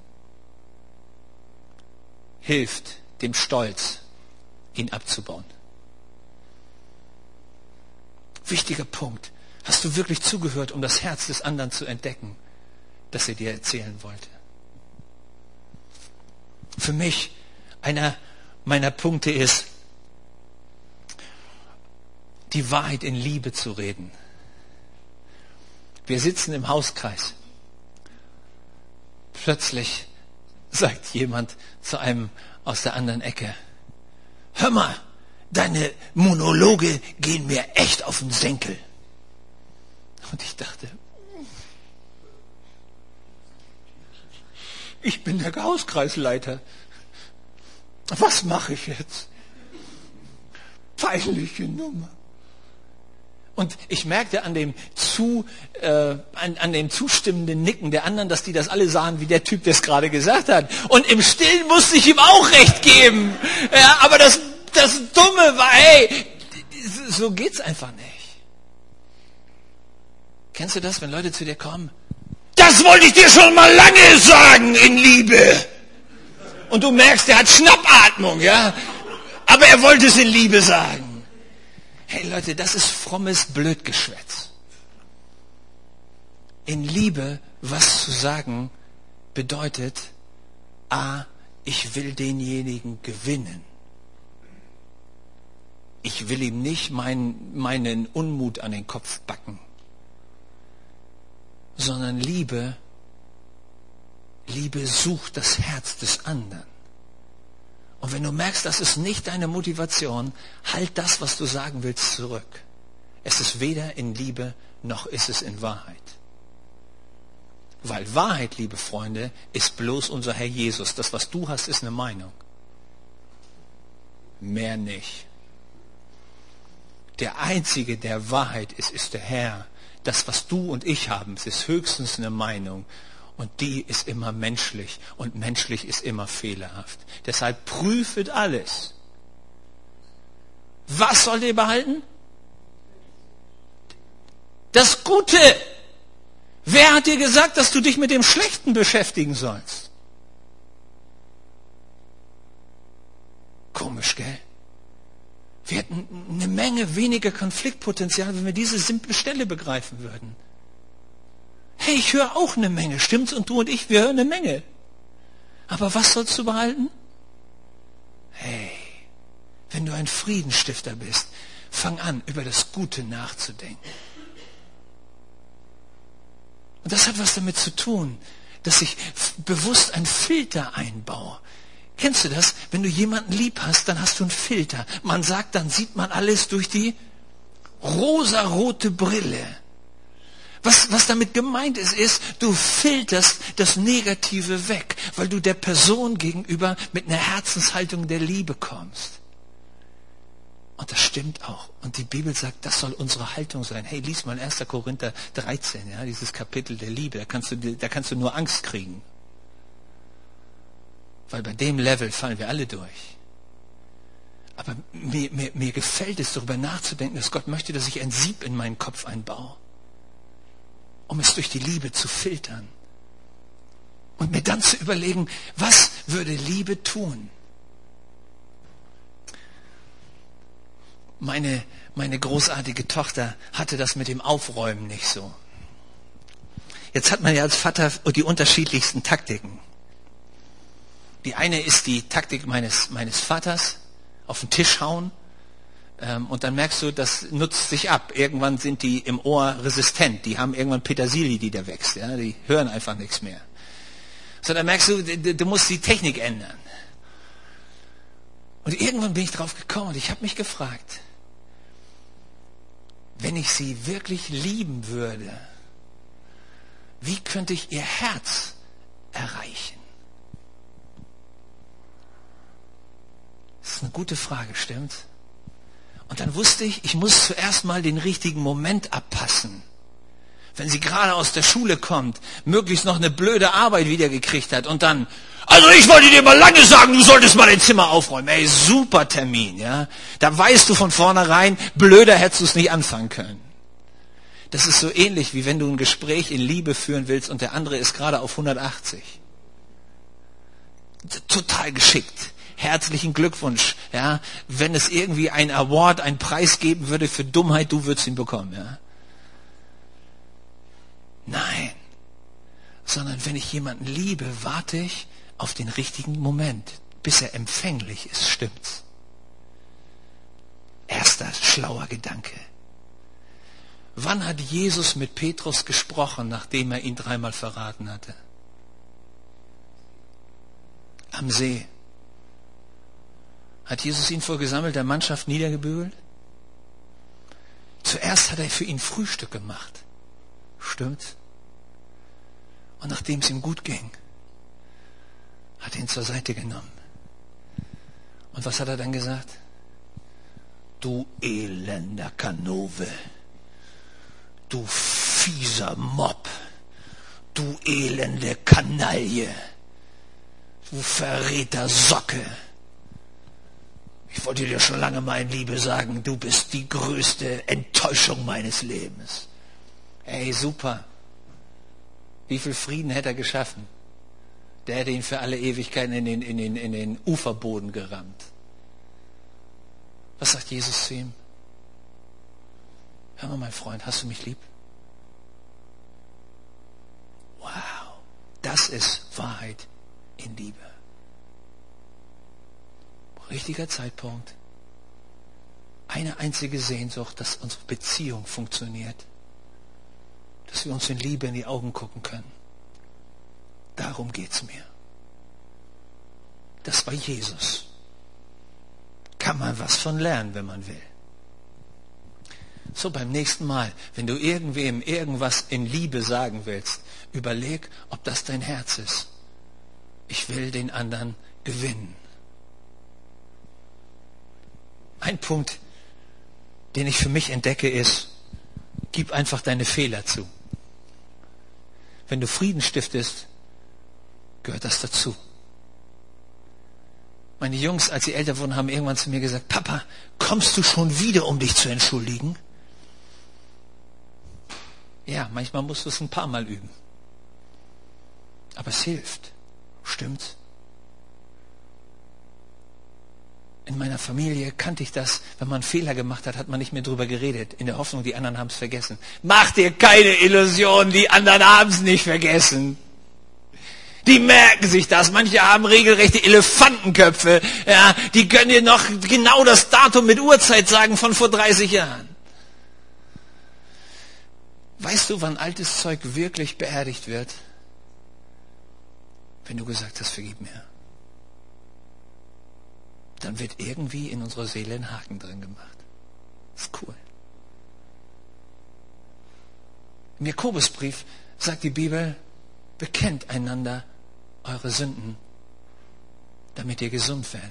Hilft dem Stolz, ihn abzubauen. Wichtiger Punkt. Hast du wirklich zugehört, um das Herz des anderen zu entdecken, das er dir erzählen wollte? Für mich einer meiner Punkte ist, die Wahrheit in Liebe zu reden. Wir sitzen im Hauskreis. Plötzlich sagt jemand zu einem aus der anderen Ecke. Hör mal, deine Monologe gehen mir echt auf den Senkel. Und ich dachte, ich bin der Hauskreisleiter. Was mache ich jetzt? Peinliche Nummer. Und ich merkte an dem, zu, äh, an, an dem zustimmenden Nicken der anderen, dass die das alle sahen, wie der Typ das gerade gesagt hat. Und im Stillen musste ich ihm auch recht geben. Ja, aber das, das Dumme war, hey, so geht's einfach nicht. Kennst du das, wenn Leute zu dir kommen? Das wollte ich dir schon mal lange sagen in Liebe. Und du merkst, er hat Schnappatmung, ja. Aber er wollte es in Liebe sagen. Hey Leute, das ist frommes Blödgeschwätz. In Liebe was zu sagen bedeutet, a, ich will denjenigen gewinnen. Ich will ihm nicht mein, meinen Unmut an den Kopf backen, sondern Liebe, Liebe sucht das Herz des anderen. Und wenn du merkst, das ist nicht deine Motivation, halt das, was du sagen willst, zurück. Es ist weder in Liebe noch ist es in Wahrheit. Weil Wahrheit, liebe Freunde, ist bloß unser Herr Jesus. Das, was du hast, ist eine Meinung. Mehr nicht. Der Einzige, der Wahrheit ist, ist der Herr. Das, was du und ich haben, ist höchstens eine Meinung. Und die ist immer menschlich und menschlich ist immer fehlerhaft. Deshalb prüfet alles. Was sollt ihr behalten? Das Gute. Wer hat dir gesagt, dass du dich mit dem Schlechten beschäftigen sollst? Komisch, gell? Wir hätten eine Menge weniger Konfliktpotenzial, wenn wir diese simple Stelle begreifen würden. Hey, ich höre auch eine Menge, stimmt's? Und du und ich, wir hören eine Menge. Aber was sollst du behalten? Hey, wenn du ein Friedenstifter bist, fang an, über das Gute nachzudenken. Und das hat was damit zu tun, dass ich bewusst einen Filter einbaue. Kennst du das? Wenn du jemanden lieb hast, dann hast du einen Filter. Man sagt, dann sieht man alles durch die rosarote Brille. Was, was damit gemeint ist, ist, du filterst das Negative weg, weil du der Person gegenüber mit einer Herzenshaltung der Liebe kommst. Und das stimmt auch. Und die Bibel sagt, das soll unsere Haltung sein. Hey, lies mal 1. Korinther 13, ja, dieses Kapitel der Liebe. Da kannst du, da kannst du nur Angst kriegen. Weil bei dem Level fallen wir alle durch. Aber mir, mir, mir gefällt es, darüber nachzudenken, dass Gott möchte, dass ich ein Sieb in meinen Kopf einbaue, um es durch die Liebe zu filtern. Und mir dann zu überlegen, was würde Liebe tun? Meine, meine großartige Tochter hatte das mit dem Aufräumen nicht so. Jetzt hat man ja als Vater die unterschiedlichsten Taktiken. Die eine ist die Taktik meines, meines Vaters, auf den Tisch hauen. Ähm, und dann merkst du, das nutzt sich ab. Irgendwann sind die im Ohr resistent. Die haben irgendwann Petersilie, die da wächst. Ja? Die hören einfach nichts mehr. So, dann merkst du, du, musst die Technik ändern. Und irgendwann bin ich drauf gekommen und ich habe mich gefragt, wenn ich sie wirklich lieben würde, wie könnte ich ihr Herz erreichen? Das ist eine gute Frage, stimmt? Und dann wusste ich, ich muss zuerst mal den richtigen Moment abpassen. Wenn sie gerade aus der Schule kommt, möglichst noch eine blöde Arbeit wiedergekriegt hat und dann, also ich wollte dir mal lange sagen, du solltest mal dein Zimmer aufräumen. Ey, super Termin, ja. Da weißt du von vornherein, blöder hättest du es nicht anfangen können. Das ist so ähnlich, wie wenn du ein Gespräch in Liebe führen willst und der andere ist gerade auf 180. Total geschickt herzlichen Glückwunsch. Ja, wenn es irgendwie ein Award, ein Preis geben würde für Dummheit, du würdest ihn bekommen. Ja. Nein, sondern wenn ich jemanden liebe, warte ich auf den richtigen Moment, bis er empfänglich ist. Stimmt's? Erster schlauer Gedanke. Wann hat Jesus mit Petrus gesprochen, nachdem er ihn dreimal verraten hatte? Am See. Hat Jesus ihn vor gesammelter Mannschaft niedergebügelt? Zuerst hat er für ihn Frühstück gemacht. Stimmt? Und nachdem es ihm gut ging, hat er ihn zur Seite genommen. Und was hat er dann gesagt? Du elender Kanove, du fieser Mob, du elende Kanaille, du Verräter Socke ich wollte dir schon lange, mein Liebe, sagen, du bist die größte Enttäuschung meines Lebens. Ey, super. Wie viel Frieden hätte er geschaffen? Der hätte ihn für alle Ewigkeiten in den, in den, in den Uferboden gerammt. Was sagt Jesus zu ihm? Hör mal, mein Freund, hast du mich lieb? Wow, das ist Wahrheit in Liebe richtiger Zeitpunkt, eine einzige Sehnsucht, dass unsere Beziehung funktioniert, dass wir uns in Liebe in die Augen gucken können. Darum geht es mir. Das war Jesus. Kann man was von lernen, wenn man will. So beim nächsten Mal, wenn du irgendwem irgendwas in Liebe sagen willst, überleg, ob das dein Herz ist. Ich will den anderen gewinnen. Ein Punkt, den ich für mich entdecke, ist, gib einfach deine Fehler zu. Wenn du Frieden stiftest, gehört das dazu. Meine Jungs, als sie älter wurden, haben irgendwann zu mir gesagt, Papa, kommst du schon wieder, um dich zu entschuldigen? Ja, manchmal musst du es ein paar Mal üben. Aber es hilft. Stimmt's? In meiner Familie kannte ich das, wenn man Fehler gemacht hat, hat man nicht mehr drüber geredet, in der Hoffnung, die anderen haben es vergessen. Mach dir keine Illusion, die anderen haben es nicht vergessen. Die merken sich das. Manche haben regelrechte Elefantenköpfe. Ja, die können dir noch genau das Datum mit Uhrzeit sagen von vor 30 Jahren. Weißt du, wann altes Zeug wirklich beerdigt wird? Wenn du gesagt hast, vergib mir. Dann wird irgendwie in unserer Seele ein Haken drin gemacht. Das ist cool. Im Jakobusbrief sagt die Bibel, bekennt einander eure Sünden, damit ihr gesund werdet.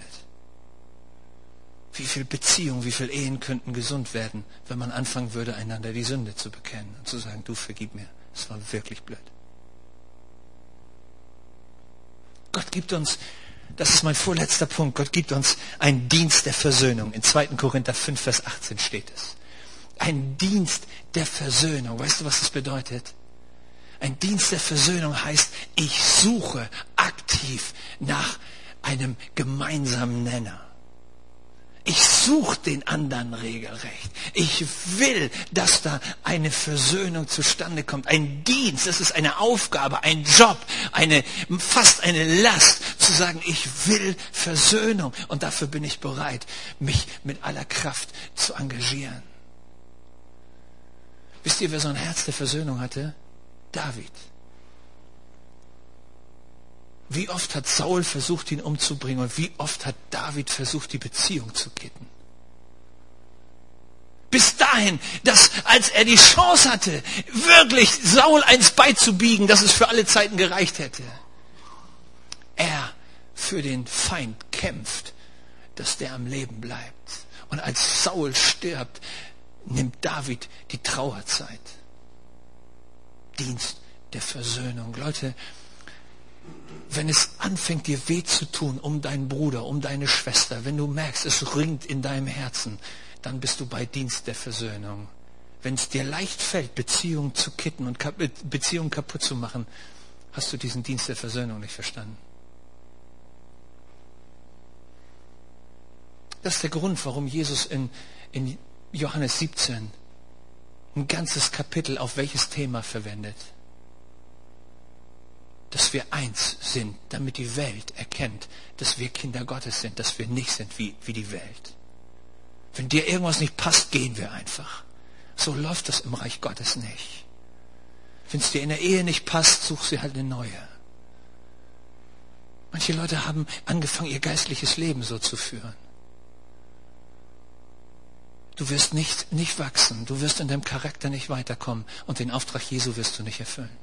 Wie viel Beziehungen, wie viel Ehen könnten gesund werden, wenn man anfangen würde, einander die Sünde zu bekennen und zu sagen, du vergib mir, es war wirklich blöd. Gott gibt uns, das ist mein vorletzter Punkt, Gott gibt uns einen Dienst der Versöhnung. In 2. Korinther 5, Vers 18 steht es. Ein Dienst der Versöhnung. Weißt du, was das bedeutet? Ein Dienst der Versöhnung heißt, ich suche aktiv nach einem gemeinsamen Nenner. Ich suche den anderen regelrecht. Ich will, dass da eine Versöhnung zustande kommt. Ein Dienst, das ist eine Aufgabe, ein Job, eine, fast eine Last, zu sagen, ich will Versöhnung. Und dafür bin ich bereit, mich mit aller Kraft zu engagieren. Wisst ihr, wer so ein Herz der Versöhnung hatte? David. Wie oft hat Saul versucht, ihn umzubringen und wie oft hat David versucht, die Beziehung zu kitten? Bis dahin, dass als er die Chance hatte, wirklich Saul eins beizubiegen, dass es für alle Zeiten gereicht hätte, er für den Feind kämpft, dass der am Leben bleibt. Und als Saul stirbt, nimmt David die Trauerzeit. Dienst der Versöhnung. Leute, wenn es anfängt, dir weh zu tun um deinen Bruder, um deine Schwester, wenn du merkst, es ringt in deinem Herzen, dann bist du bei Dienst der Versöhnung. Wenn es dir leicht fällt, Beziehungen zu kitten und Beziehungen kaputt zu machen, hast du diesen Dienst der Versöhnung nicht verstanden. Das ist der Grund, warum Jesus in, in Johannes 17 ein ganzes Kapitel auf welches Thema verwendet? Dass wir eins sind, damit die Welt erkennt, dass wir Kinder Gottes sind, dass wir nicht sind wie, wie die Welt. Wenn dir irgendwas nicht passt, gehen wir einfach. So läuft das im Reich Gottes nicht. Wenn es dir in der Ehe nicht passt, such sie halt eine neue. Manche Leute haben angefangen, ihr geistliches Leben so zu führen. Du wirst nicht, nicht wachsen. Du wirst in deinem Charakter nicht weiterkommen. Und den Auftrag Jesu wirst du nicht erfüllen.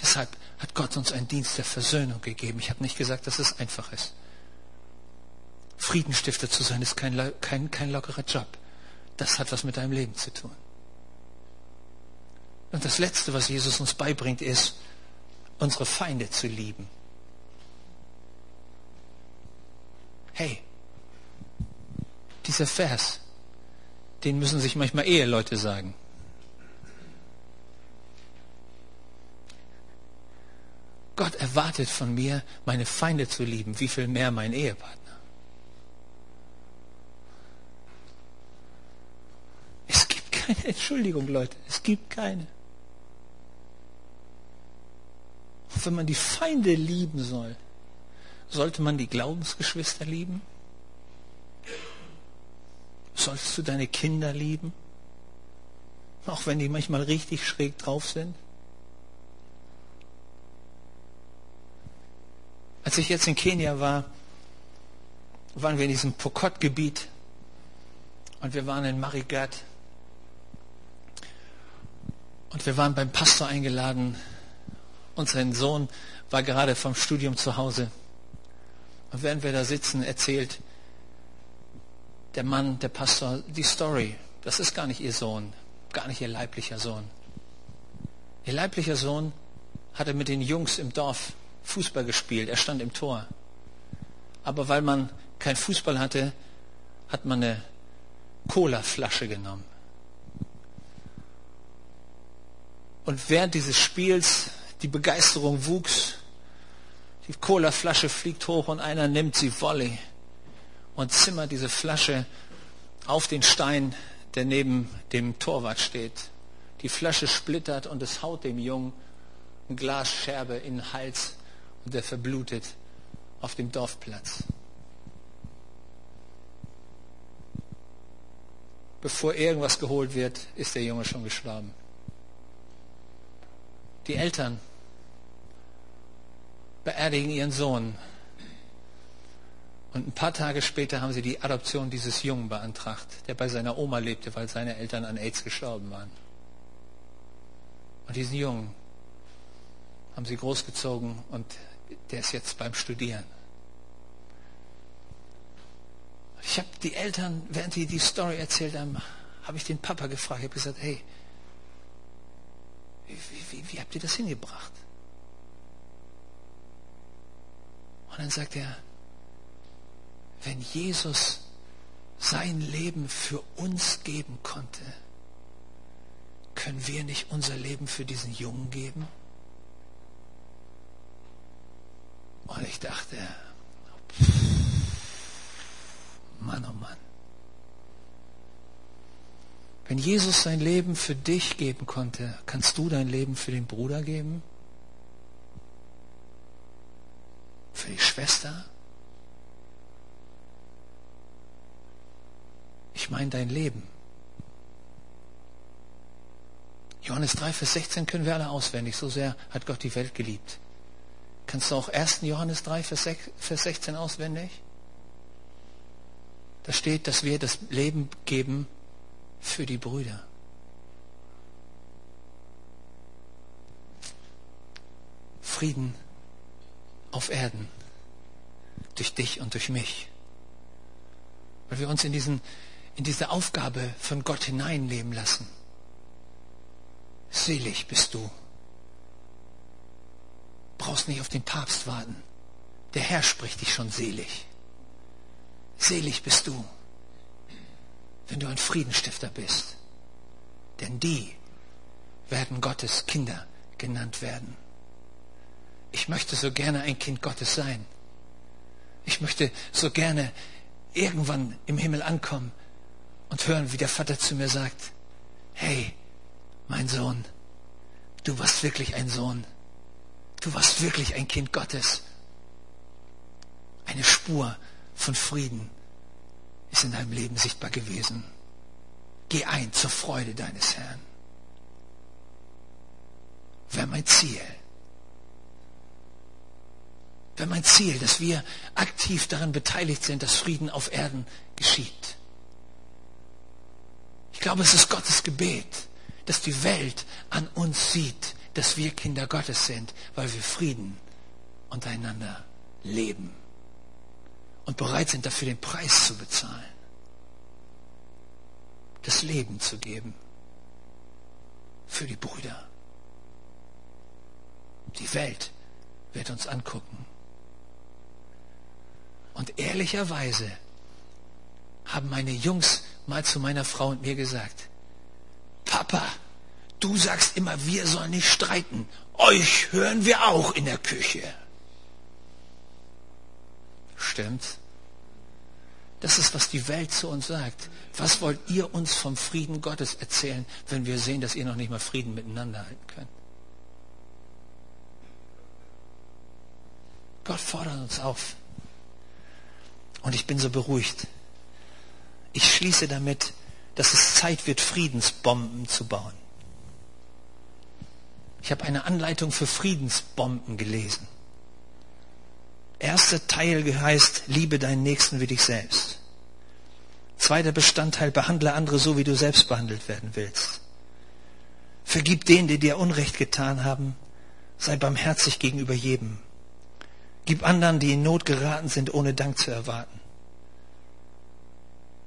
Deshalb hat Gott uns einen Dienst der Versöhnung gegeben. Ich habe nicht gesagt, dass es einfach ist. Friedenstifter zu sein ist kein, kein, kein lockerer Job. Das hat was mit deinem Leben zu tun. Und das Letzte, was Jesus uns beibringt, ist, unsere Feinde zu lieben. Hey, dieser Vers, den müssen sich manchmal Eheleute sagen. Gott erwartet von mir, meine Feinde zu lieben, wie viel mehr mein Ehepartner. Es gibt keine Entschuldigung, Leute. Es gibt keine. Wenn man die Feinde lieben soll, sollte man die Glaubensgeschwister lieben? Sollst du deine Kinder lieben? Auch wenn die manchmal richtig schräg drauf sind? Als ich jetzt in Kenia war, waren wir in diesem Pokot-Gebiet und wir waren in Marigat und wir waren beim Pastor eingeladen. Und sein Sohn war gerade vom Studium zu Hause. Und während wir da sitzen, erzählt der Mann, der Pastor, die Story. Das ist gar nicht ihr Sohn, gar nicht ihr leiblicher Sohn. Ihr leiblicher Sohn hatte mit den Jungs im Dorf Fußball gespielt. Er stand im Tor. Aber weil man kein Fußball hatte, hat man eine Cola-Flasche genommen. Und während dieses Spiels die Begeisterung wuchs. Die Cola-Flasche fliegt hoch und einer nimmt sie Volley und zimmert diese Flasche auf den Stein, der neben dem Torwart steht. Die Flasche splittert und es haut dem Jungen eine Glasscherbe in den Hals und er verblutet auf dem Dorfplatz. Bevor irgendwas geholt wird, ist der Junge schon gestorben. Die Eltern beerdigen ihren Sohn. Und ein paar Tage später haben sie die Adoption dieses Jungen beantragt, der bei seiner Oma lebte, weil seine Eltern an AIDS gestorben waren. Und diesen Jungen haben sie großgezogen und der ist jetzt beim Studieren. Ich habe die Eltern, während die die Story erzählt haben, habe ich den Papa gefragt. Ich habe gesagt, hey, wie, wie, wie habt ihr das hingebracht? Und dann sagt er, wenn Jesus sein Leben für uns geben konnte, können wir nicht unser Leben für diesen Jungen geben? Und ich dachte, Mann, oh Mann. Wenn Jesus sein Leben für dich geben konnte, kannst du dein Leben für den Bruder geben? Für die Schwester? Ich meine dein Leben. Johannes 3, Vers 16 können wir alle auswendig. So sehr hat Gott die Welt geliebt. Kannst du auch 1. Johannes 3, Vers 16 auswendig? Da steht, dass wir das Leben geben für die Brüder. Frieden auf Erden durch dich und durch mich. Weil wir uns in, diesen, in diese Aufgabe von Gott hineinleben lassen. Selig bist du. Brauchst nicht auf den Papst warten. Der Herr spricht dich schon selig. Selig bist du, wenn du ein Friedenstifter bist. Denn die werden Gottes Kinder genannt werden. Ich möchte so gerne ein Kind Gottes sein. Ich möchte so gerne irgendwann im Himmel ankommen und hören, wie der Vater zu mir sagt, hey, mein Sohn, du warst wirklich ein Sohn. Du warst wirklich ein Kind Gottes. Eine Spur von Frieden ist in deinem Leben sichtbar gewesen. Geh ein zur Freude deines Herrn. Wäre mein Ziel. Wäre mein Ziel, dass wir aktiv daran beteiligt sind, dass Frieden auf Erden geschieht. Ich glaube, es ist Gottes Gebet, dass die Welt an uns sieht, dass wir Kinder Gottes sind, weil wir Frieden untereinander leben und bereit sind dafür den Preis zu bezahlen, das Leben zu geben für die Brüder. Die Welt wird uns angucken. Und ehrlicherweise haben meine Jungs mal zu meiner Frau und mir gesagt, Papa, du sagst immer, wir sollen nicht streiten. Euch hören wir auch in der Küche. Stimmt's? Das ist, was die Welt zu uns sagt. Was wollt ihr uns vom Frieden Gottes erzählen, wenn wir sehen, dass ihr noch nicht mal Frieden miteinander halten könnt? Gott fordert uns auf. Und ich bin so beruhigt. Ich schließe damit, dass es Zeit wird, Friedensbomben zu bauen. Ich habe eine Anleitung für Friedensbomben gelesen. Erster Teil heißt, liebe deinen Nächsten wie dich selbst. Zweiter Bestandteil, behandle andere so, wie du selbst behandelt werden willst. Vergib denen, die dir Unrecht getan haben. Sei barmherzig gegenüber jedem. Gib anderen, die in Not geraten sind, ohne Dank zu erwarten.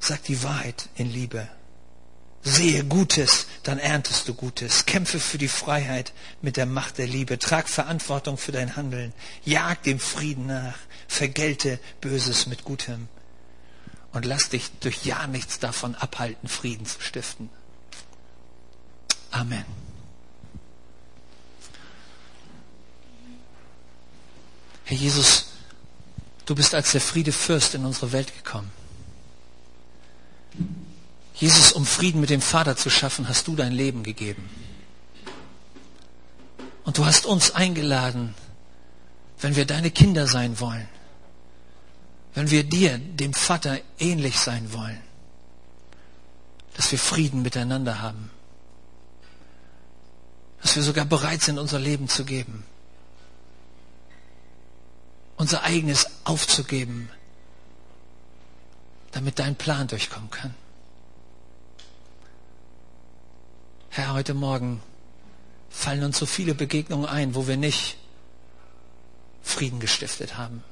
Sag die Wahrheit in Liebe. Sehe Gutes, dann erntest du Gutes. Kämpfe für die Freiheit mit der Macht der Liebe. Trag Verantwortung für dein Handeln. Jag dem Frieden nach. Vergelte Böses mit Gutem. Und lass dich durch ja nichts davon abhalten, Frieden zu stiften. Amen. Herr Jesus, du bist als der Friedefürst in unsere Welt gekommen. Jesus, um Frieden mit dem Vater zu schaffen, hast du dein Leben gegeben. Und du hast uns eingeladen, wenn wir deine Kinder sein wollen, wenn wir dir, dem Vater, ähnlich sein wollen, dass wir Frieden miteinander haben, dass wir sogar bereit sind, unser Leben zu geben, unser eigenes aufzugeben, damit dein Plan durchkommen kann. Herr, heute Morgen fallen uns so viele Begegnungen ein, wo wir nicht Frieden gestiftet haben,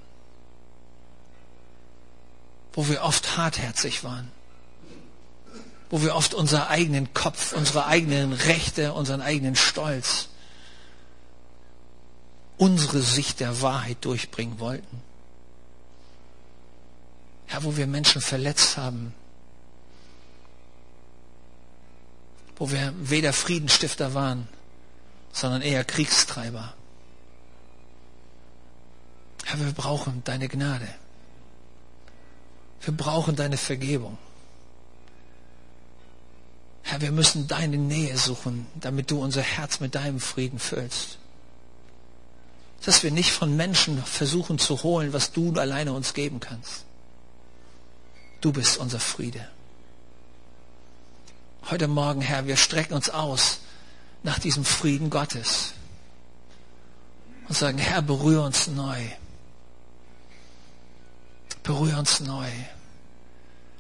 wo wir oft hartherzig waren, wo wir oft unseren eigenen Kopf, unsere eigenen Rechte, unseren eigenen Stolz, unsere Sicht der Wahrheit durchbringen wollten. Ja, wo wir Menschen verletzt haben, wo wir weder Friedenstifter waren, sondern eher Kriegstreiber. Herr, wir brauchen deine Gnade. Wir brauchen deine Vergebung. Herr, wir müssen deine Nähe suchen, damit du unser Herz mit deinem Frieden füllst. Dass wir nicht von Menschen versuchen zu holen, was du alleine uns geben kannst. Du bist unser Friede. Heute Morgen, Herr, wir strecken uns aus nach diesem Frieden Gottes und sagen, Herr, berühre uns neu. Berühre uns neu.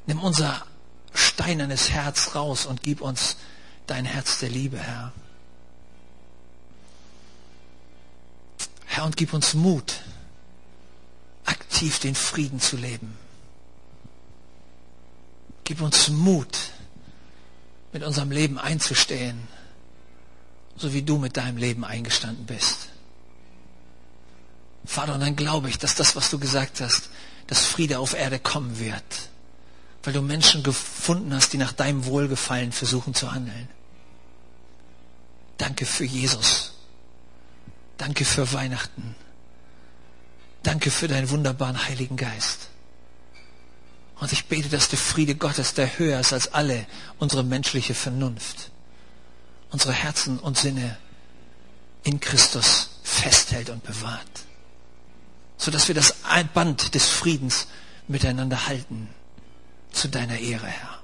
Nimm unser steinernes Herz raus und gib uns dein Herz der Liebe, Herr. Herr, und gib uns Mut, aktiv den Frieden zu leben. Gib uns Mut, mit unserem Leben einzustehen, so wie du mit deinem Leben eingestanden bist. Vater, und dann glaube ich, dass das, was du gesagt hast, dass Friede auf Erde kommen wird, weil du Menschen gefunden hast, die nach deinem Wohlgefallen versuchen zu handeln. Danke für Jesus. Danke für Weihnachten. Danke für deinen wunderbaren Heiligen Geist. Und ich bete, dass der Friede Gottes, der höher ist als alle unsere menschliche Vernunft, unsere Herzen und Sinne in Christus festhält und bewahrt, sodass wir das Band des Friedens miteinander halten zu deiner Ehre, Herr.